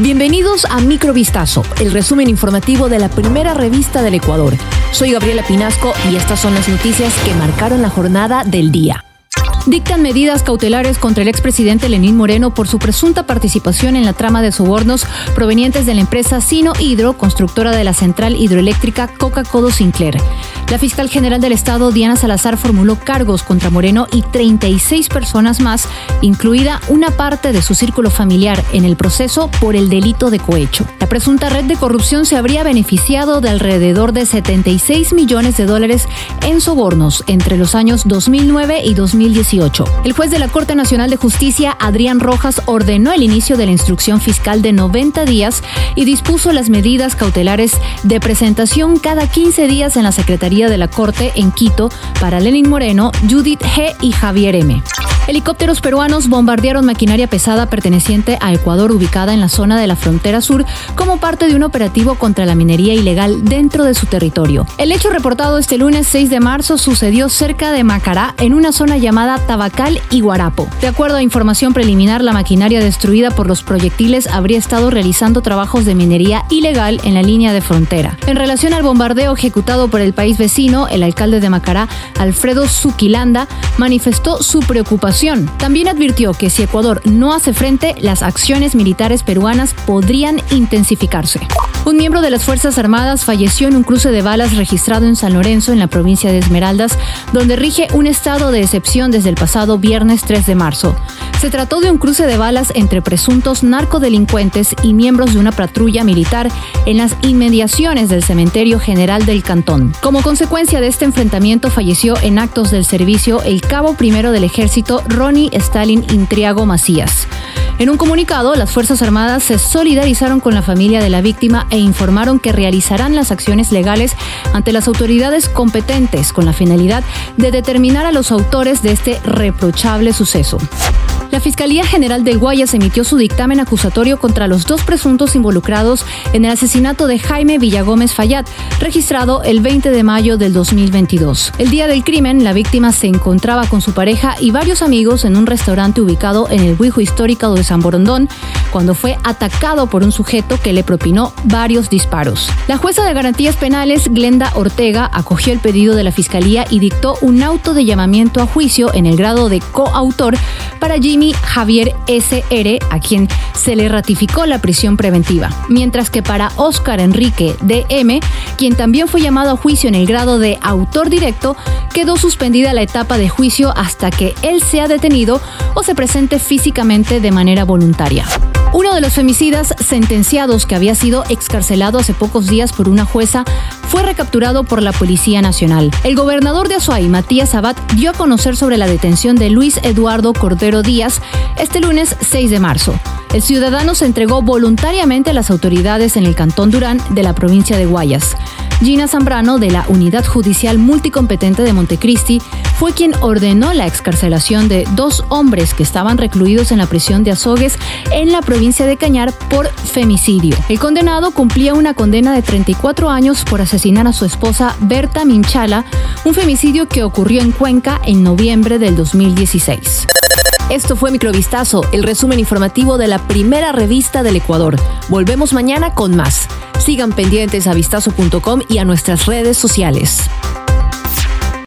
Bienvenidos a Microvistazo, el resumen informativo de la primera revista del Ecuador. Soy Gabriela Pinasco y estas son las noticias que marcaron la jornada del día dictan medidas cautelares contra el expresidente Lenín Moreno por su presunta participación en la trama de sobornos provenientes de la empresa Sino Hidro, constructora de la central hidroeléctrica Coca-Codo Sinclair. La fiscal general del Estado, Diana Salazar, formuló cargos contra Moreno y 36 personas más, incluida una parte de su círculo familiar, en el proceso por el delito de cohecho. La presunta red de corrupción se habría beneficiado de alrededor de 76 millones de dólares en sobornos entre los años 2009 y 2018 el juez de la Corte Nacional de Justicia, Adrián Rojas, ordenó el inicio de la instrucción fiscal de 90 días y dispuso las medidas cautelares de presentación cada 15 días en la Secretaría de la Corte en Quito para Lenin Moreno, Judith G. y Javier M. Helicópteros peruanos bombardearon maquinaria pesada perteneciente a Ecuador ubicada en la zona de la frontera sur como parte de un operativo contra la minería ilegal dentro de su territorio. El hecho reportado este lunes 6 de marzo sucedió cerca de Macará en una zona llamada Tabacal y Guarapo. De acuerdo a información preliminar, la maquinaria destruida por los proyectiles habría estado realizando trabajos de minería ilegal en la línea de frontera. En relación al bombardeo ejecutado por el país vecino, el alcalde de Macará, Alfredo Zuquilanda, manifestó su preocupación también advirtió que si Ecuador no hace frente, las acciones militares peruanas podrían intensificarse. Un miembro de las Fuerzas Armadas falleció en un cruce de balas registrado en San Lorenzo, en la provincia de Esmeraldas, donde rige un estado de excepción desde el pasado viernes 3 de marzo. Se trató de un cruce de balas entre presuntos narcodelincuentes y miembros de una patrulla militar en las inmediaciones del cementerio general del cantón. Como consecuencia de este enfrentamiento falleció en actos del servicio el cabo primero del ejército Ronnie Stalin Intriago Macías. En un comunicado, las Fuerzas Armadas se solidarizaron con la familia de la víctima e informaron que realizarán las acciones legales ante las autoridades competentes con la finalidad de determinar a los autores de este reprochable suceso. La Fiscalía General del Guayas emitió su dictamen acusatorio contra los dos presuntos involucrados en el asesinato de Jaime Villagómez Fayad, registrado el 20 de mayo del 2022. El día del crimen, la víctima se encontraba con su pareja y varios amigos en un restaurante ubicado en el Huijo Histórico de San Borondón, cuando fue atacado por un sujeto que le propinó varios disparos. La jueza de garantías penales, Glenda Ortega, acogió el pedido de la Fiscalía y dictó un auto de llamamiento a juicio en el grado de coautor para Jimmy Javier S.R., a quien se le ratificó la prisión preventiva, mientras que para Oscar Enrique D.M., quien también fue llamado a juicio en el grado de autor directo, quedó suspendida la etapa de juicio hasta que él sea detenido o se presente físicamente de manera voluntaria. Uno de los femicidas sentenciados que había sido excarcelado hace pocos días por una jueza fue recapturado por la Policía Nacional. El gobernador de Azuay, Matías Abad, dio a conocer sobre la detención de Luis Eduardo Cordero Díaz este lunes 6 de marzo. El ciudadano se entregó voluntariamente a las autoridades en el Cantón Durán de la provincia de Guayas. Gina Zambrano, de la Unidad Judicial Multicompetente de Montecristi, fue quien ordenó la excarcelación de dos hombres que estaban recluidos en la prisión de Azogues en la provincia de Cañar por femicidio. El condenado cumplía una condena de 34 años por asesinar a su esposa Berta Minchala, un femicidio que ocurrió en Cuenca en noviembre del 2016. Esto fue Microvistazo, el resumen informativo de la primera revista del Ecuador. Volvemos mañana con más. Sigan pendientes a vistazo.com y a nuestras redes sociales.